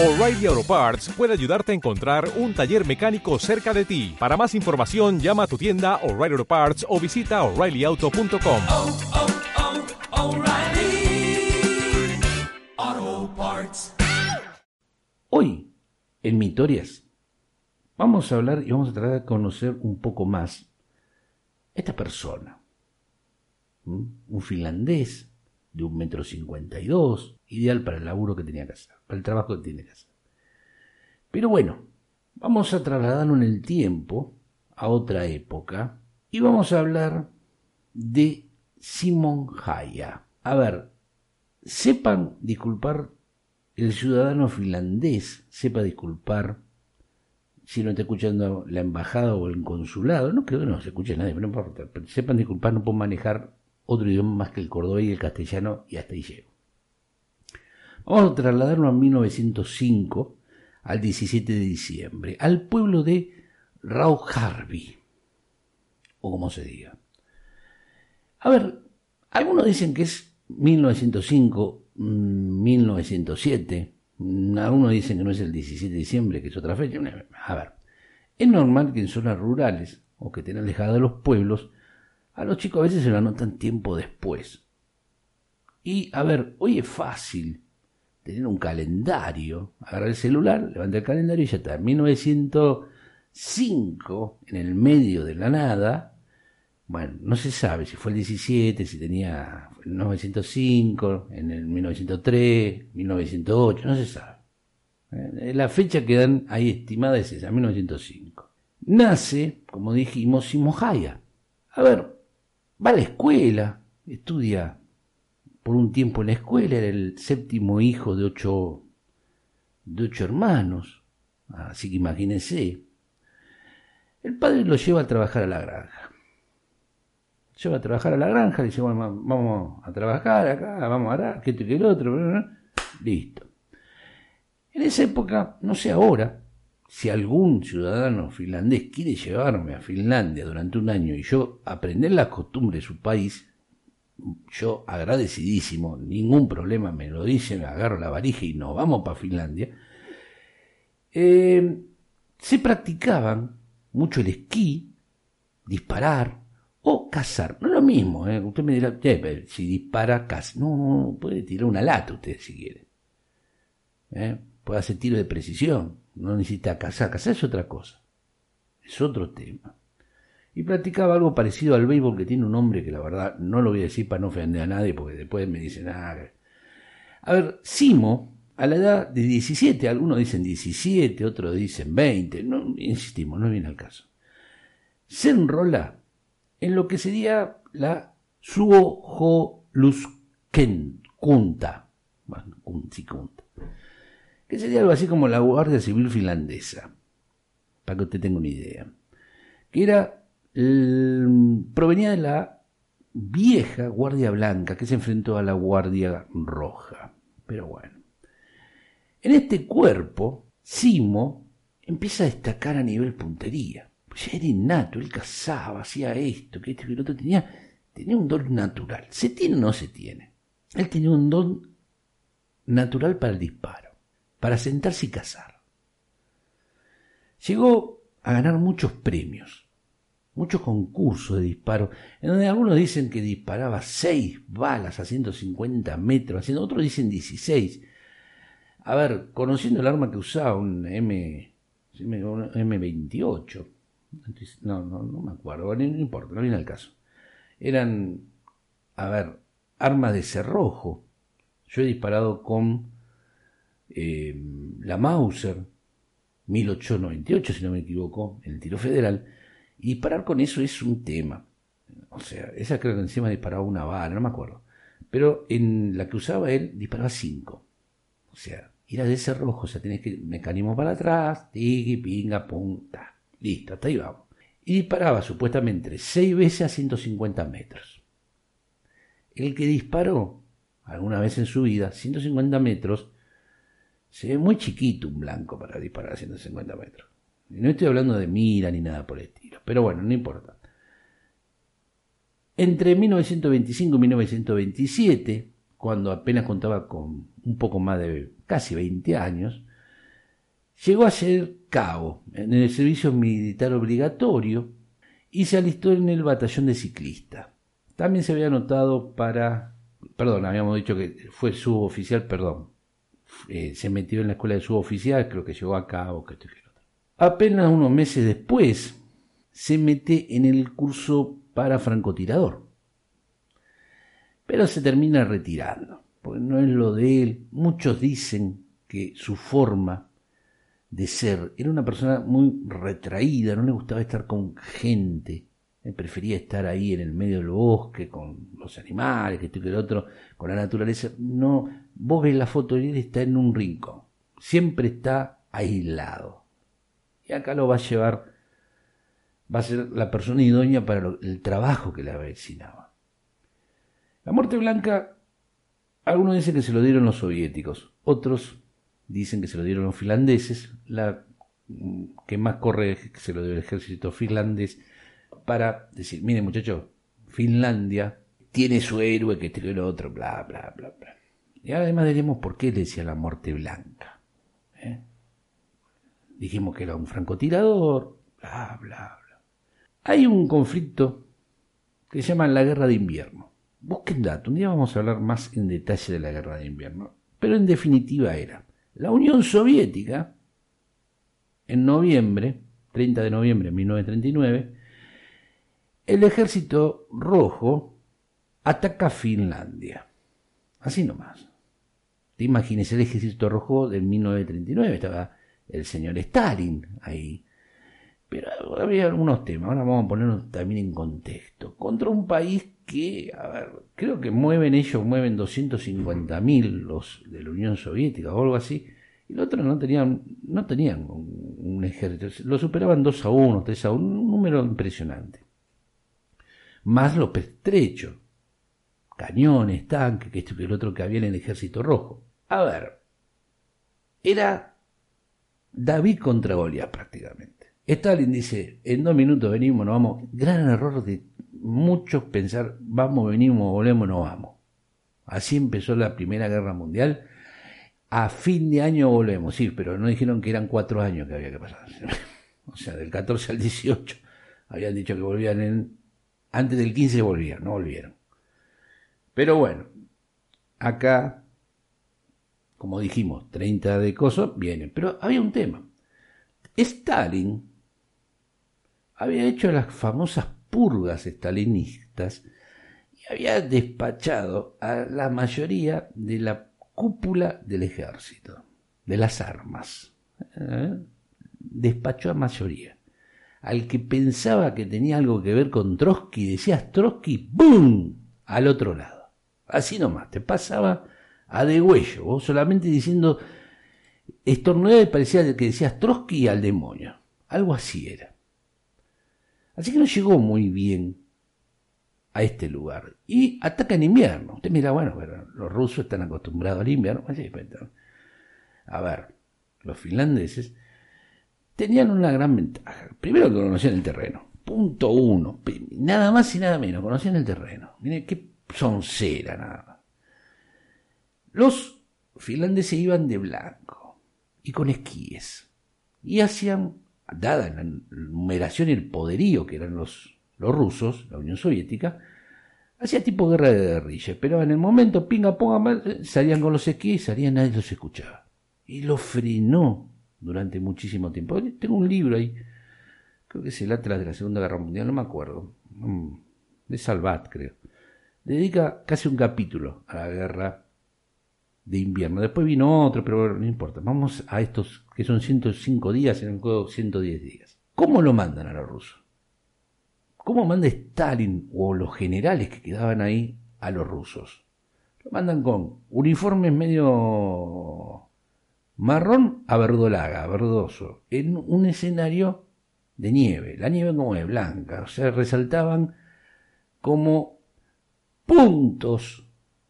O'Reilly Auto Parts puede ayudarte a encontrar un taller mecánico cerca de ti. Para más información, llama a tu tienda O'Reilly Auto Parts o visita oreillyauto.com. oh, oh, Parts. Hoy, en Mitorias, vamos a hablar y vamos a tratar de conocer un poco más esta persona. ¿Mm? Un finlandés de un metro cincuenta y dos, ideal para el laburo que tenía que hacer, para el trabajo que tiene que hacer. Pero bueno, vamos a trasladarnos en el tiempo a otra época y vamos a hablar de Simon Haya. A ver, sepan disculpar el ciudadano finlandés, sepa disculpar si no está escuchando la embajada o el consulado, no creo que no se escuche nadie, pero no importa, sepan disculpar, no puedo manejar otro idioma más que el cordobés y el castellano y hasta ahí llego. Vamos a trasladarnos a 1905, al 17 de diciembre, al pueblo de Rauharby, o como se diga. A ver, algunos dicen que es 1905, mm, 1907, mm, algunos dicen que no es el 17 de diciembre, que es otra fecha. A ver, es normal que en zonas rurales o que estén alejadas de los pueblos, a los chicos a veces se lo anotan tiempo después. Y a ver, hoy es fácil tener un calendario, agarrar el celular, levantar el calendario y ya está. En 1905, en el medio de la nada, bueno, no se sabe si fue el 17, si tenía en 1905, en el 1903, 1908, no se sabe. Eh, La fecha que dan ahí estimada es esa, 1905. Nace, como dijimos, Simohaya. A ver, va a la escuela, estudia por un tiempo en la escuela, era el séptimo hijo de ocho, de ocho hermanos, así que imagínense. El padre lo lleva a trabajar a la granja. Lleva a trabajar a la granja, le dice, bueno, vamos a trabajar acá, vamos a arar, que esto y que el otro, listo. En esa época, no sé ahora, si algún ciudadano finlandés quiere llevarme a Finlandia durante un año y yo aprender las costumbres de su país, yo agradecidísimo, ningún problema, me lo dicen, agarro la varija y nos vamos para Finlandia. Eh, se practicaban mucho el esquí, disparar o cazar. No es lo mismo, ¿eh? usted me dirá, "Che, pero si dispara, caza. No, no, no, puede tirar una lata usted si quiere. ¿Eh? Puede hacer tiro de precisión, no necesita cazar. Cazar es otra cosa, es otro tema. Y practicaba algo parecido al béisbol que tiene un nombre que la verdad no lo voy a decir para no ofender a nadie porque después me dicen, ah, a ver, Simo, a la edad de 17, algunos dicen 17, otros dicen 20, no, insistimos, no viene al caso. Se enrola en lo que sería la Suoholluskenkunta, bueno, kun- sí, kunta, que sería algo así como la Guardia Civil finlandesa, para que usted tenga una idea, que era, provenía de la vieja Guardia Blanca que se enfrentó a la Guardia Roja. Pero bueno. En este cuerpo, Simo empieza a destacar a nivel puntería. Pues era innato, él cazaba, hacía esto, que esto, que lo otro. Tenía, tenía un don natural. ¿Se tiene o no se tiene? Él tenía un don natural para el disparo, para sentarse y cazar. Llegó a ganar muchos premios, muchos concursos de disparo, en donde algunos dicen que disparaba 6 balas a 150 metros, haciendo, otros dicen 16. A ver, conociendo el arma que usaba, un M, un M28, no, no, no me acuerdo, no importa, no viene al caso. Eran, a ver, armas de cerrojo. Yo he disparado con eh, la Mauser 1898, si no me equivoco, en el tiro federal, y disparar con eso es un tema. O sea, esa creo que encima disparaba una bala, no me acuerdo. Pero en la que usaba él, disparaba cinco. O sea, era de ese rojo, o sea, tenés que mecanismo para atrás, tiki, pinga, punta. Listo, hasta ahí vamos. Y disparaba supuestamente seis veces a 150 metros. El que disparó alguna vez en su vida, 150 metros, se ve muy chiquito un blanco para disparar a 150 metros. No estoy hablando de mira ni nada por el estilo, pero bueno, no importa. Entre 1925 y 1927, cuando apenas contaba con un poco más de casi 20 años, Llegó a ser cabo en el servicio militar obligatorio y se alistó en el batallón de ciclista. También se había anotado para, perdón, habíamos dicho que fue suboficial, perdón, eh, se metió en la escuela de suboficial, creo que llegó a cabo, que Apenas unos meses después se mete en el curso para francotirador. Pero se termina retirando, porque no es lo de él. Muchos dicen que su forma de ser era una persona muy retraída, no le gustaba estar con gente, prefería estar ahí en el medio del bosque con los animales, que esto y que el otro, con la naturaleza. No, vos ves la foto y él está en un rincón, siempre está aislado. Y acá lo va a llevar, va a ser la persona idónea para el trabajo que le avecinaba. La muerte blanca, algunos dicen que se lo dieron los soviéticos, otros dicen que se lo dieron los finlandeses, la mm, que más corre es que se lo dio el ejército finlandés, para decir, miren muchachos, Finlandia tiene su héroe que este lo otro, bla, bla, bla, bla. Y además diremos por qué le decía la muerte blanca. ¿eh? Dijimos que era un francotirador, bla, bla, bla. Hay un conflicto que se llama la guerra de invierno. Busquen datos, un día vamos a hablar más en detalle de la guerra de invierno. Pero en definitiva era la Unión Soviética, en noviembre, 30 de noviembre de 1939, el ejército rojo ataca Finlandia. Así nomás. Te imaginas el ejército rojo de 1939, estaba el señor Stalin ahí. Pero había algunos temas, ahora vamos a ponernos también en contexto. Contra un país que, a ver, creo que mueven ellos, mueven 250.000 los de la Unión Soviética o algo así, y los otros no tenían, no tenían un, ejército, lo superaban 2 a 1, 3 a 1, un número impresionante más los pertrechos, cañones, tanques, que el otro que había en el ejército rojo. A ver, era David contra Goliat prácticamente. Stalin dice, en dos minutos venimos, no vamos. Gran error de muchos pensar, vamos, venimos, volvemos, no vamos. Así empezó la Primera Guerra Mundial. A fin de año volvemos, sí, pero no dijeron que eran cuatro años que había que pasar. o sea, del 14 al 18 habían dicho que volvían en antes del 15 volvían, no volvieron. Pero bueno, acá, como dijimos, 30 de cosas vienen. Pero había un tema. Stalin había hecho las famosas purgas stalinistas y había despachado a la mayoría de la cúpula del ejército, de las armas. ¿Eh? Despachó a mayoría al que pensaba que tenía algo que ver con Trotsky, decías Trotsky, ¡boom! al otro lado. Así nomás, te pasaba a de huello, vos solamente diciendo, estornudaba y parecía que decías Trotsky al demonio. Algo así era. Así que no llegó muy bien a este lugar. Y ataca en invierno. Usted mira, bueno, pero los rusos están acostumbrados al invierno. A ver, los finlandeses tenían una gran ventaja. Primero que conocían el terreno. Punto uno. Nada más y nada menos. Conocían el terreno. Miren qué soncera nada más. Los finlandeses iban de blanco y con esquíes. Y hacían, dada la numeración y el poderío que eran los, los rusos, la Unión Soviética, hacía tipo guerra de guerrilla. Pero en el momento, pinga, ponga, salían con los esquíes salían, nadie los escuchaba. Y lo frenó durante muchísimo tiempo. Tengo un libro ahí, creo que es el Atlas de la Segunda Guerra Mundial, no me acuerdo, de Salvat, creo. Dedica casi un capítulo a la guerra de invierno. Después vino otro, pero no importa. Vamos a estos que son 105 días en el juego 110 días. ¿Cómo lo mandan a los rusos? ¿Cómo manda Stalin o los generales que quedaban ahí a los rusos? Lo mandan con uniformes medio marrón a verdolaga, verdoso, en un escenario de nieve. La nieve como es blanca, o sea, resaltaban como puntos.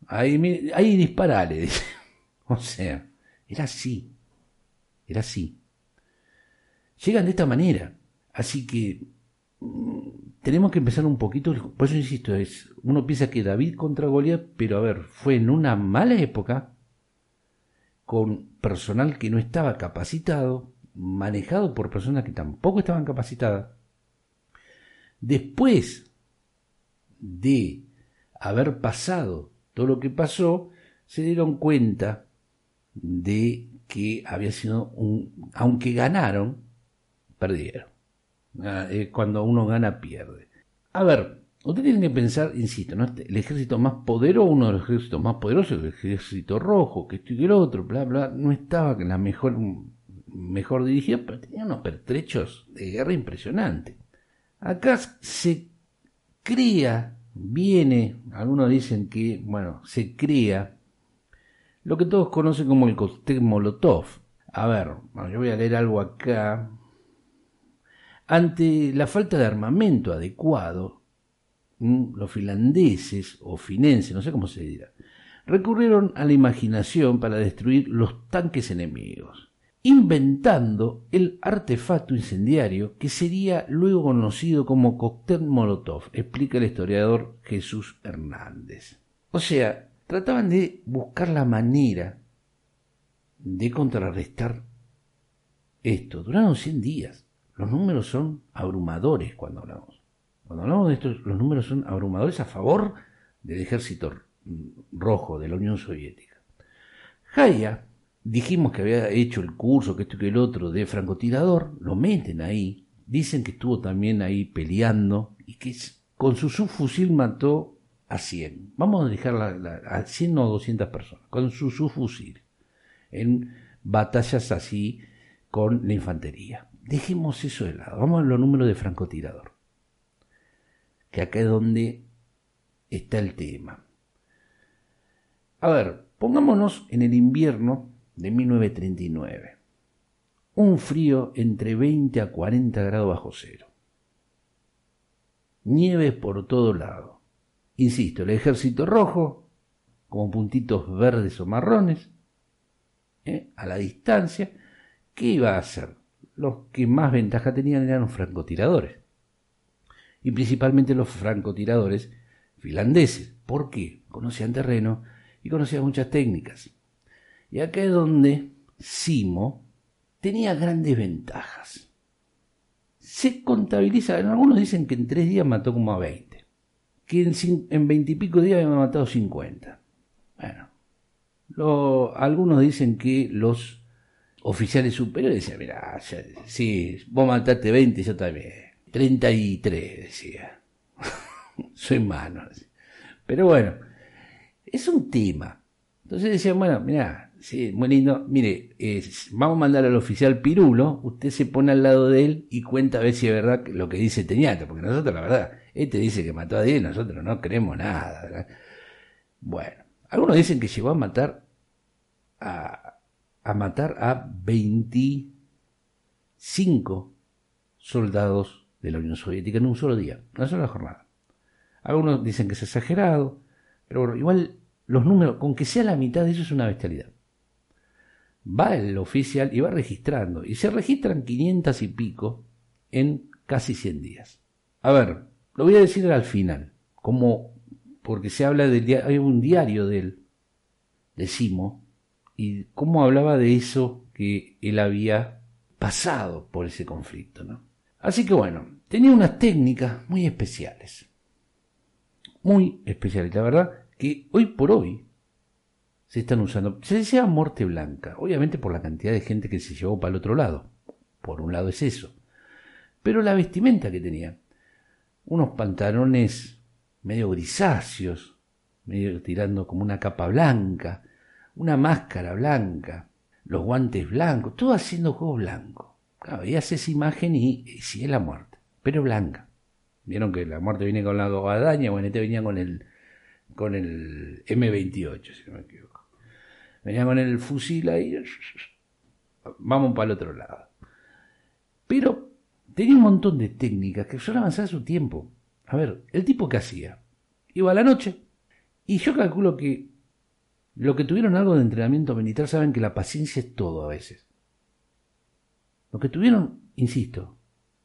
Ahí, ahí disparale. O sea, era así. Era así. Llegan de esta manera. Así que mmm, tenemos que empezar un poquito. Por eso insisto, es, uno piensa que David contra Goliat, pero a ver, fue en una mala época con personal que no estaba capacitado manejado por personas que tampoco estaban capacitadas. Después de haber pasado todo lo que pasó, se dieron cuenta de que había sido un... aunque ganaron, perdieron. Ah, eh, Cuando uno gana, pierde. A ver, usted tiene que pensar, insisto, ¿no? el ejército más poderoso, uno de los ejércitos más poderosos, el ejército rojo, que esto y que el otro, bla, bla, no estaba la mejor, mejor dirigida, pero tenía unos pertrechos de guerra impresionantes. Acá se crea, viene, algunos dicen que, bueno, se crea lo que todos conocen como el cóctel Molotov. A ver, bueno, yo voy a leer algo acá. Ante la falta de armamento adecuado, ¿m? los finlandeses o finenses, no sé cómo se dirá, recurrieron a la imaginación para destruir los tanques enemigos, inventando el artefacto incendiario que sería luego conocido como cóctel Molotov, explica el historiador Jesús Hernández. O sea, trataban de buscar la manera de contrarrestar esto. Duraron 100 días. Los números son abrumadores cuando hablamos. Cuando hablamos de esto, los números son abrumadores a favor del ejército rojo de la Unión Soviética. Jaya, dijimos que había hecho el curso, que esto y que el otro, de francotirador, lo meten ahí. Dicen que estuvo también ahí peleando y que con su subfusil mató a 100. Vamos a dejar la, la- a 100 o 200 personas, con su subfusil, en batallas así con la infantería. Dejemos eso de lado, vamos a los números de francotirador, que acá es donde está el tema. A ver, pongámonos en el invierno de 1939. Un frío entre 20 a 40 grados bajo cero. Nieve por todo lado. Insisto, el ejército rojo, como puntitos verdes o marrones, ¿eh? a la distancia, ¿qué iba a hacer? Los que más ventaja tenían eran los francotiradores. Y principalmente los francotiradores finlandeses. ¿Por qué? Conocían terreno y conocían muchas técnicas. Y acá es donde Simo tenía grandes ventajas. Se contabiliza, algunos dicen que en tres días mató como a 20, que en, en 20 y pico días había matado 50. Bueno, algunos dicen que los oficiales superiores decían, mira, sí, vos mataste 20, yo también. 33, decía. Soy malo. Pero bueno, es un tema. Entonces decían, bueno, mira, sí, muy lindo, mire, eh, vamos a mandar al oficial Pirulo, usted se pone al lado de él y cuenta a ver si es verdad lo que dice Teñata, porque nosotros la verdad, este dice que mató a 10, nosotros no creemos nada. Bueno, algunos dicen que llegó a matar a, a matar a 25 soldados de la Unión Soviética en un solo día, en una sola jornada. Algunos dicen que es exagerado, pero bueno, igual los números, con que sea la mitad de eso es una bestialidad. Va el oficial y va registrando, y se registran 500 y pico en casi 100 días. A ver, lo voy a decir al final, como porque se habla del dia- hay un diario de Simo y cómo hablaba de eso que él había pasado por ese conflicto, ¿no? Así que bueno, tenía unas técnicas muy especiales. Muy especiales, la verdad, que hoy por hoy se están usando. Se decía muerte blanca, obviamente por la cantidad de gente que se llevó para el otro lado. Por un lado es eso. Pero la vestimenta que tenía, unos pantalones medio grisáceos, medio tirando como una capa blanca, una máscara blanca, los guantes blancos, todo haciendo juego blanco. Claro, hace esa imagen y, y es la muerte, pero blanca. Vieron que la muerte viene con la guadaña, bueno, este venía con el con el M28, si no me equivoco. Venía con el fusil ahí, vamos para el otro lado. Pero tenía un montón de técnicas que son avanzadas a su tiempo. A ver, el tipo que hacía, iba a la noche, y yo calculo que los que tuvieron algo de entrenamiento militar saben que la paciencia es todo a veces. Los que tuvieron, insisto,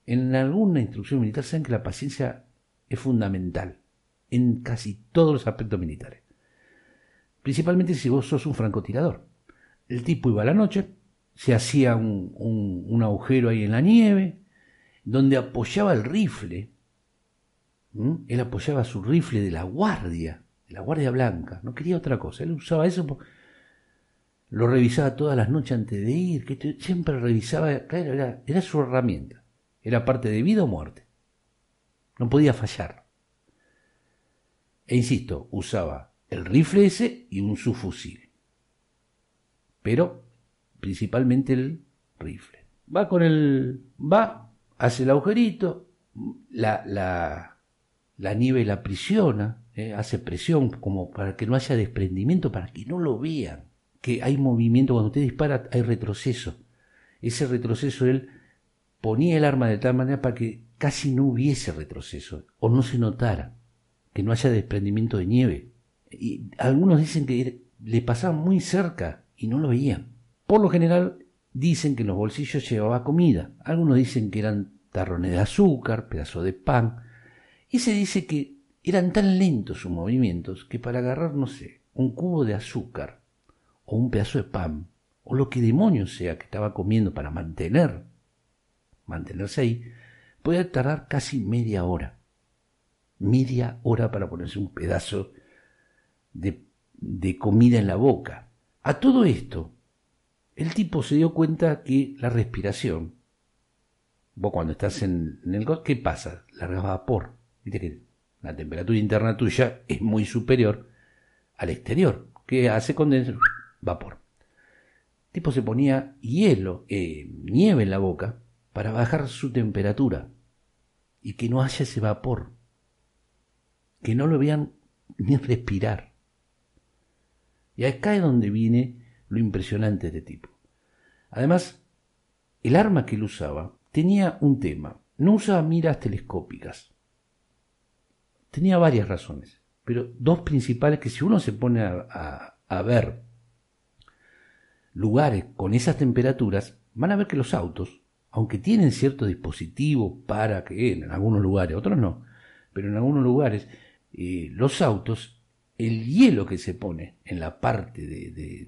en alguna instrucción militar saben que la paciencia es fundamental en casi todos los aspectos militares. Principalmente si vos sos un francotirador. El tipo iba a la noche, se hacía un, un- agujero ahí en la nieve, donde apoyaba el rifle. Él apoyaba su rifle de la guardia, de la guardia blanca, no quería otra cosa, él usaba eso, lo revisaba todas las noches antes de ir, que siempre revisaba, era, era su herramienta, era parte de vida o muerte, no podía fallar. E insisto, usaba el rifle ese y un subfusil. Pero principalmente el rifle. Va con el. va, hace el agujerito, la, la, la nieve la aprisiona, eh, hace presión como para que no haya desprendimiento, para que no lo vean. Que hay movimiento, cuando usted dispara hay retroceso. Ese retroceso él ponía el arma de tal manera para que casi no hubiese retroceso o no se notara que no haya desprendimiento de nieve. Y algunos dicen que le pasaban muy cerca y no lo veían. Por lo general dicen que en los bolsillos llevaba comida. Algunos dicen que eran tarrones de azúcar, pedazos de pan. Y se dice que eran tan lentos sus movimientos que para agarrar, no sé, un cubo de azúcar o un pedazo de pan o lo que demonios sea que estaba comiendo para mantener, mantenerse ahí, podía tardar casi media hora media hora para ponerse un pedazo de, comida en la boca. A todo esto, el tipo se dio cuenta que la respiración, vos cuando estás en, el... co- ¿Qué pasa? Largas vapor. Viste que la temperatura interna tuya es muy superior al exterior, que hace condensar vapor. El tipo se ponía hielo, eh, nieve en la boca para bajar su temperatura y que no haya ese vapor que no lo vean ni respirar. Y acá es donde viene lo impresionante de este tipo. Además, el arma que él usaba tenía un tema. No usaba miras telescópicas. Tenía varias razones, pero dos principales que si uno se pone a, ver lugares con esas temperaturas, van a ver que los autos, aunque tienen cierto dispositivo para que en algunos lugares, otros no, pero en algunos lugares eh, los autos, el hielo que se pone en la parte de- de-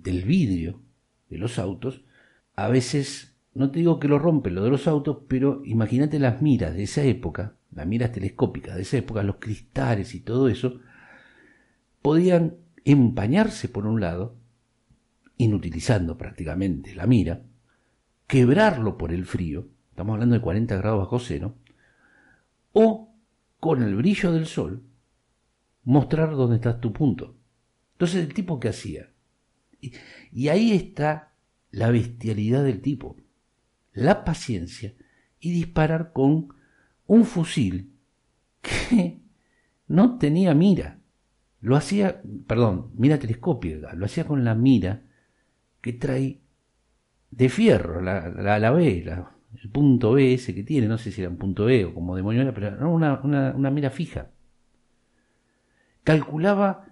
del, vidrio de los autos, a veces, no te digo que lo rompe lo de los autos, pero imagínate las miras de esa época, las miras telescópicas de esa época, los cristales y todo eso, podían empañarse por un lado, inutilizando prácticamente la mira, quebrarlo por el frío, estamos hablando de 40 grados bajo cero, o con el brillo del sol mostrar dónde está tu punto. Entonces el tipo que hacía. Y, ahí está la bestialidad del tipo, la paciencia y disparar con un fusil que no tenía mira. Lo hacía, perdón, mira telescópica, lo hacía con la mira que trae de fierro, la, la, la B, la- el punto B ese que tiene, no sé si era un punto B o como demonio era, pero no, una, una mira fija. Calculaba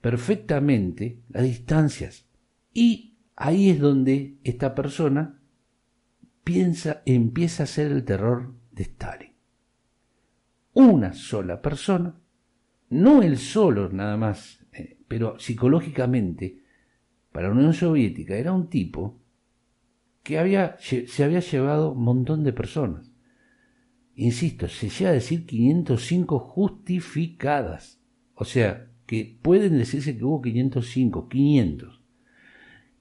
perfectamente las distancias y ahí es donde esta persona piensa, empieza a ser el terror de Stalin. Una sola persona, no él solo nada más, eh, pero psicológicamente, para la Unión Soviética era un tipo que había, se había llevado un montón de personas. Insisto, se llega a decir 505 justificadas. O sea, que pueden decirse que hubo 505, 500.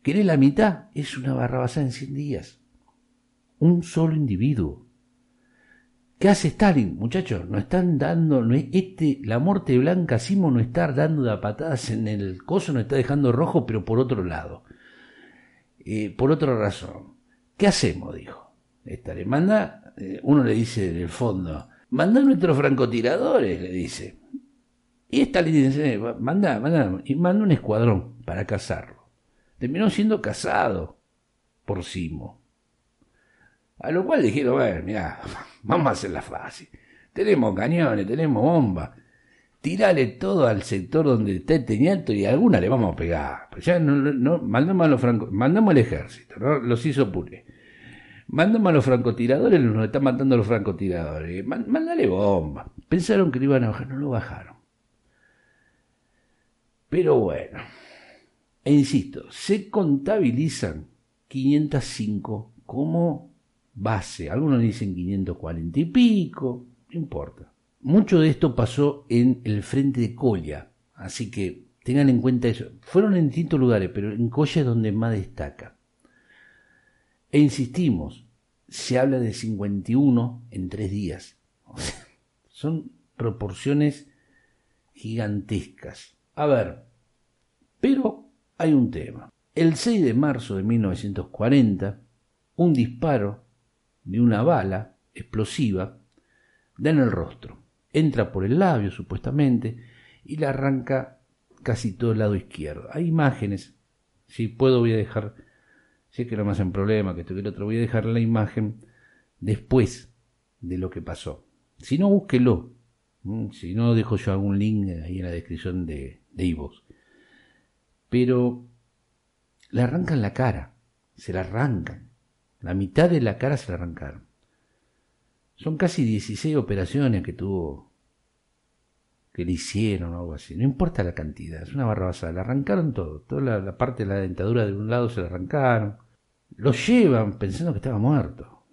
¿Querés la mitad? Es una barrabasada en 100 días. Un solo individuo. ¿Qué hace Stalin? Muchachos, no están dando, no es- este, la muerte blanca, Simo no está dando de patadas en el coso, no está dejando rojo, pero por otro lado. Eh, por otra razón. ¿Qué hacemos? Dijo. Esta le manda, eh, uno le dice del fondo, manda nuestros francotiradores, le dice. Y esta le dice, manda, manda, y manda un escuadrón para cazarlo. Terminó siendo cazado por Simo. A lo cual dijeron, bueno, mira, vamos a hacerla fácil. Tenemos cañones, tenemos bombas. Tirale todo al sector donde está el Teñalto y alguna le vamos a pegar. Pues ya no, no, mandamos a los franco, mandamos al ejército. Los hizo pure. Mandamos a los francotiradores, nos están matando a los francotiradores. Mándale bomba. Pensaron que lo iban a bajar, no lo bajaron. Pero bueno, e insisto, se contabilizan 505 como base. Algunos dicen 540 y pico, no importa. Mucho de esto pasó en el frente de Colla, así que tengan en cuenta eso. Fueron en distintos lugares, pero en Colla es donde más destaca. E insistimos, se habla de 51 en tres días. son proporciones gigantescas. A ver, pero hay un tema. El 6 de marzo de 1940, un disparo de una bala explosiva da en el rostro. Entra por el labio, supuestamente, y le arranca casi todo el lado izquierdo. Hay imágenes. Si puedo, voy a dejar. Si es que no me hacen problema, que esto que el otro, voy a dejar la imagen después de lo que pasó. Si no, búsquelo. Mm, si no, dejo yo algún link ahí en la descripción de, de Pero le arrancan la cara, se la arrancan. La mitad de la cara se la arrancaron. Son casi 16 operaciones que tuvo, que le hicieron o algo así. No importa la cantidad, es una barrabasada. Le arrancaron todo. Toda la, parte de la dentadura de un lado se la arrancaron. Lo llevan pensando que estaba muerto.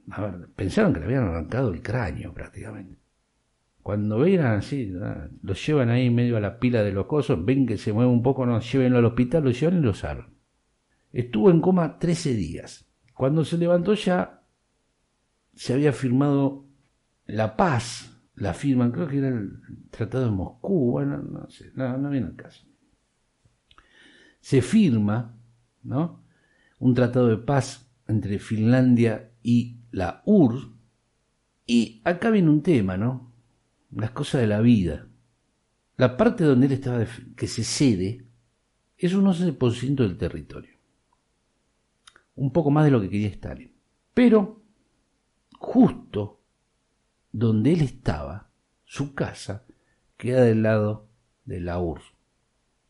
Pensaron que le habían arrancado el cráneo prácticamente. Cuando ven así, lo llevan ahí medio a la pila de los cosos, ven que se mueve un poco, no, llévenlo al hospital, lo llevan y lo salvan. Estuvo en coma 13 días. Cuando se levantó ya se había firmado la paz, la firman, creo que era el Tratado de Moscú, bueno, no sé, no, no viene el caso. Se firma, ¿no? Un tratado de paz entre Finlandia y la URSS, y acá viene un tema, ¿no? Las cosas de la vida. La parte donde él estaba, que se cede, es un 11% del territorio un poco más de lo que quería Stalin. Pero justo donde él estaba, su casa, queda del lado de la URSS.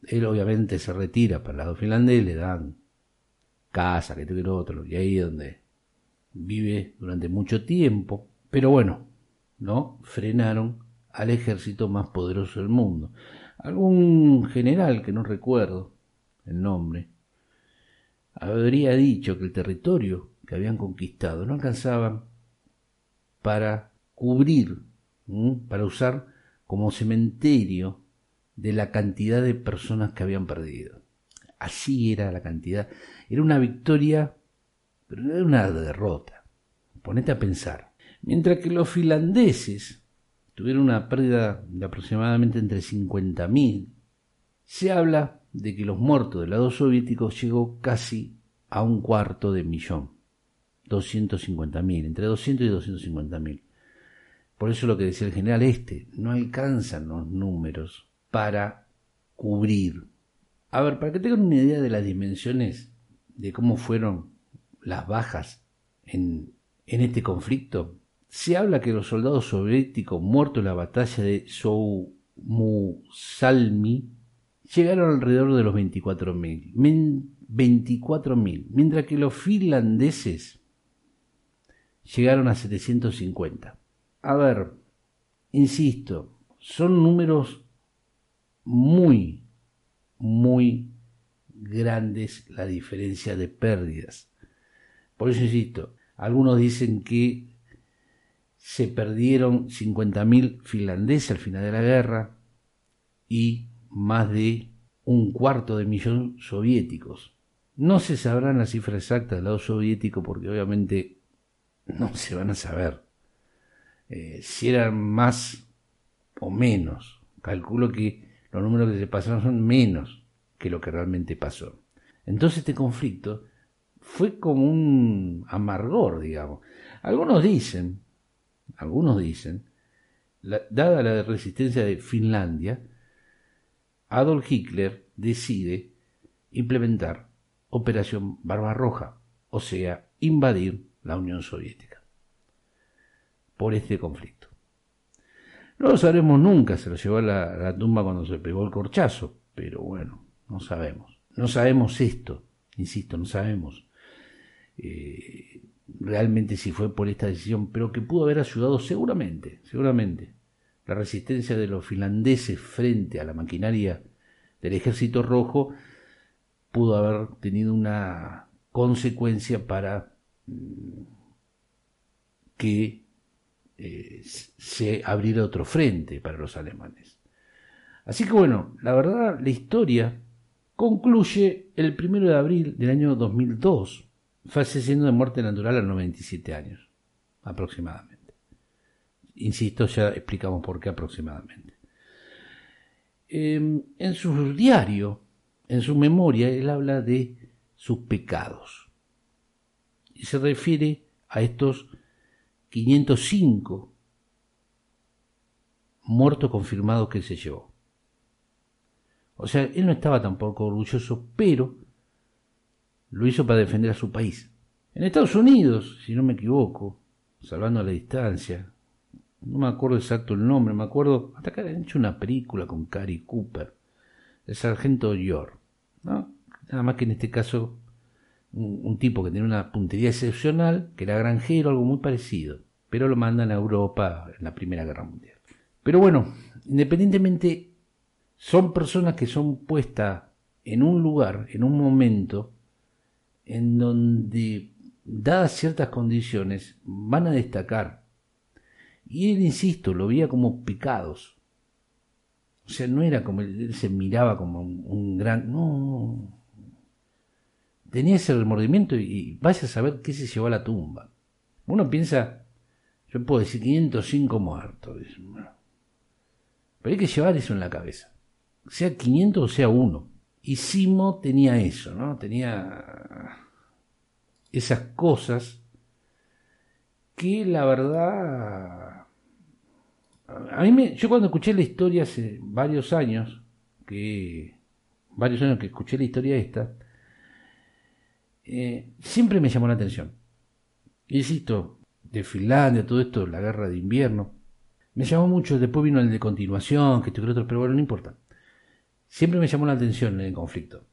Él obviamente se retira para el lado finlandés, le dan casa, que tuviera otro, y ahí donde vive durante mucho tiempo. Pero bueno, ¿no? Frenaron al ejército más poderoso del mundo. Algún general que no recuerdo el nombre, habría dicho que el territorio que habían conquistado no alcanzaba para cubrir, para usar como cementerio de la cantidad de personas que habían perdido. Así era la cantidad. Era una victoria, pero era una derrota. Ponete a pensar. Mientras que los finlandeses tuvieron una pérdida de aproximadamente entre 50.000, se habla de que los muertos del lado soviético llegó casi a un cuarto de millón. 250.000, entre 200 y 250.000. Por eso lo que decía el general este, no alcanzan los números para cubrir. A ver, para que tengan una idea de las dimensiones de cómo fueron las bajas en, en este conflicto, se habla que los soldados soviéticos muertos en la batalla de Soumusalmi llegaron alrededor de los 24.000. 24.000, mientras que los finlandeses llegaron a 750. A ver, insisto, son números muy, muy grandes la diferencia de pérdidas. Por eso insisto, algunos dicen que se perdieron 50.000 finlandeses al final de la guerra y más de un cuarto de millón soviéticos. No se sabrán las cifras exactas del lado soviético porque obviamente no se van a saber eh, si eran más o menos. Calculo que los números que se pasaron son menos que lo que realmente pasó. Entonces este conflicto fue como un amargor, digamos. Algunos dicen, algunos dicen, dada la resistencia de Finlandia, Adolf Hitler decide implementar Operación Barbarroja, o sea, invadir la Unión Soviética por este conflicto. No lo sabremos nunca, se lo llevó a la, tumba cuando se pegó el corchazo, pero bueno, no sabemos. No sabemos esto, insisto, no sabemos eh, realmente si fue por esta decisión, pero que pudo haber ayudado seguramente, seguramente la resistencia de los finlandeses frente a la maquinaria del ejército rojo pudo haber tenido una consecuencia para mm, que eh, se abriera otro frente para los alemanes. Así que bueno, la verdad, la historia concluye el primero de abril del año 2002, falleciendo de muerte natural a 97 años, aproximadamente. Insisto, ya explicamos por qué aproximadamente. Em, en su diario, en su memoria, él habla de sus pecados. Y se refiere a estos 505 muertos confirmados que se llevó. O sea, él no estaba tampoco orgulloso, pero lo hizo para defender a su país. En Estados Unidos, si no me equivoco, salvando la distancia, no me acuerdo exacto el nombre, me acuerdo, hasta que han hecho una película con Cary Cooper, el sargento York, ¿no? Nada más que en este caso un, tipo que tenía una puntería excepcional, que era granjero, algo muy parecido, pero lo mandan a Europa en la Primera Guerra Mundial. Pero bueno, independientemente, son personas que son puestas en un lugar, en un momento, en donde, dadas ciertas condiciones, van a destacar. Y él, insisto, lo veía como pecados. O sea, no era como él se miraba como un, gran. No, tenía ese remordimiento y, vaya a saber qué se llevó a la tumba. Uno piensa, yo puedo decir 505 muertos, pero hay que llevar eso en la cabeza, sea 500 o sea uno. Y Simo tenía eso, ¿no? Tenía esas cosas que la verdad... A mí me, yo cuando escuché la historia hace varios años, que varios años que escuché la historia esta, eh, siempre me llamó la atención. Insisto, de Finlandia, todo esto, la guerra de invierno, me llamó mucho, después vino el de continuación, que esto que otro, pero bueno, no importa. Siempre me llamó la atención el conflicto.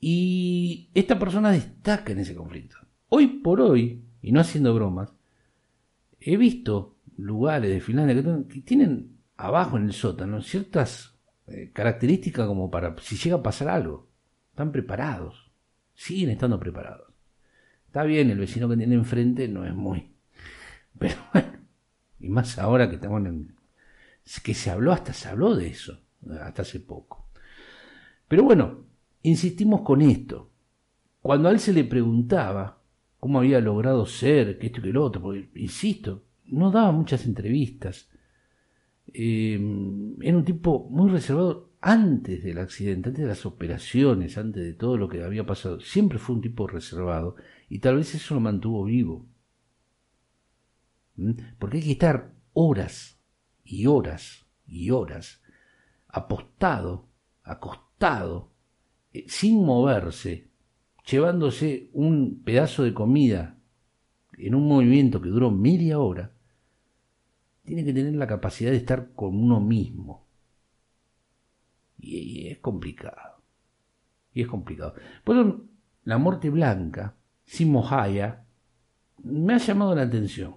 Y esta persona destaca en ese conflicto. Hoy por hoy, y no haciendo bromas, he visto lugares de Finlandia que, tienen abajo en el sótano ciertas eh, características como para si llega a pasar algo. Están preparados siguen estando preparados. Está bien, el vecino que tiene enfrente no es muy. Pero bueno, y más ahora que estamos en. que se habló, hasta se habló de eso, hasta hace poco. Pero bueno, insistimos con esto. Cuando a él se le preguntaba cómo había logrado ser, que esto y que lo otro, porque, insisto, no daba muchas entrevistas. Eh, era un tipo muy reservado antes del accidente, antes de las operaciones, antes de todo lo que había pasado, siempre fue un tipo reservado y tal vez eso lo mantuvo vivo. ¿Mm? Porque hay que estar horas y horas y horas apostado, acostado, eh, sin moverse, llevándose un pedazo de comida en un movimiento que duró media hora, tiene que tener la capacidad de estar con uno mismo y, es complicado. Y es complicado. Por la muerte blanca, Simo Haya, me ha llamado la atención.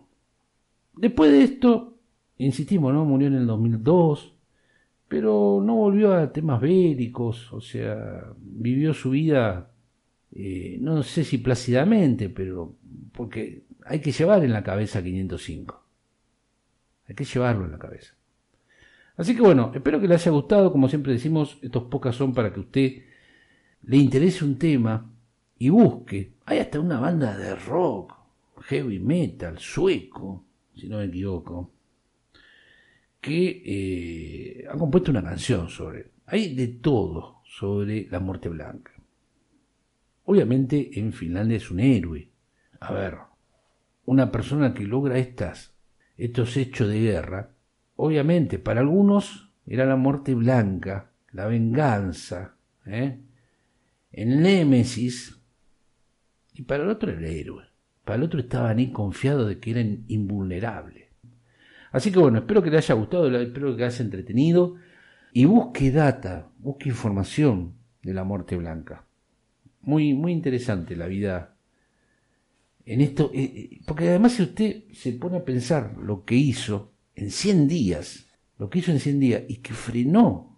Después de esto, insistimos, ¿no? Murió en el 2002, pero no volvió a temas bélicos, o sea, vivió su vida, eh, no sé si plácidamente, pero porque hay que llevar en la cabeza 505. Hay que llevarlo en la cabeza. Así que bueno, espero que le haya gustado. Como siempre decimos, estos pocas son para que usted le interese un tema y busque. Hay hasta una banda de rock, heavy metal, sueco, si no me equivoco, que eh, ha compuesto una canción sobre. Hay de todo sobre la muerte blanca. Obviamente en Finlandia es un héroe. A ver, una persona que logra estas, estos hechos de guerra obviamente, para algunos era la muerte blanca, la venganza, ¿eh? en Némesis, y para el otro era el héroe. Para el otro estaban ahí confiados de que eran invulnerables. Así que bueno, espero que le haya gustado, espero que le haya entretenido y busque data, busque información de la muerte blanca. Muy, muy interesante la vida en esto, eh, eh, porque además si usted se pone a pensar lo que hizo, en 100 días, lo que hizo en 100 días, y que frenó.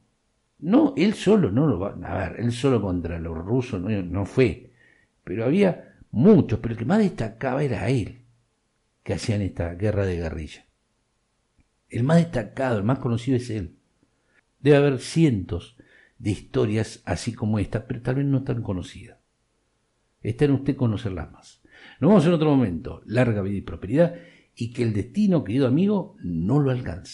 No, él solo no lo va. A ver, él solo contra los rusos no, no fue. Pero había muchos, pero el que más destacaba era él, que hacían esta guerra de guerrilla. El más destacado, el más conocido es él. Debe haber cientos de historias así como esta, pero tal vez no tan conocidas. Está en usted conocerlas más. Nos vemos en otro momento. Larga vida y prosperidad y que el destino, querido amigo, no lo alcance.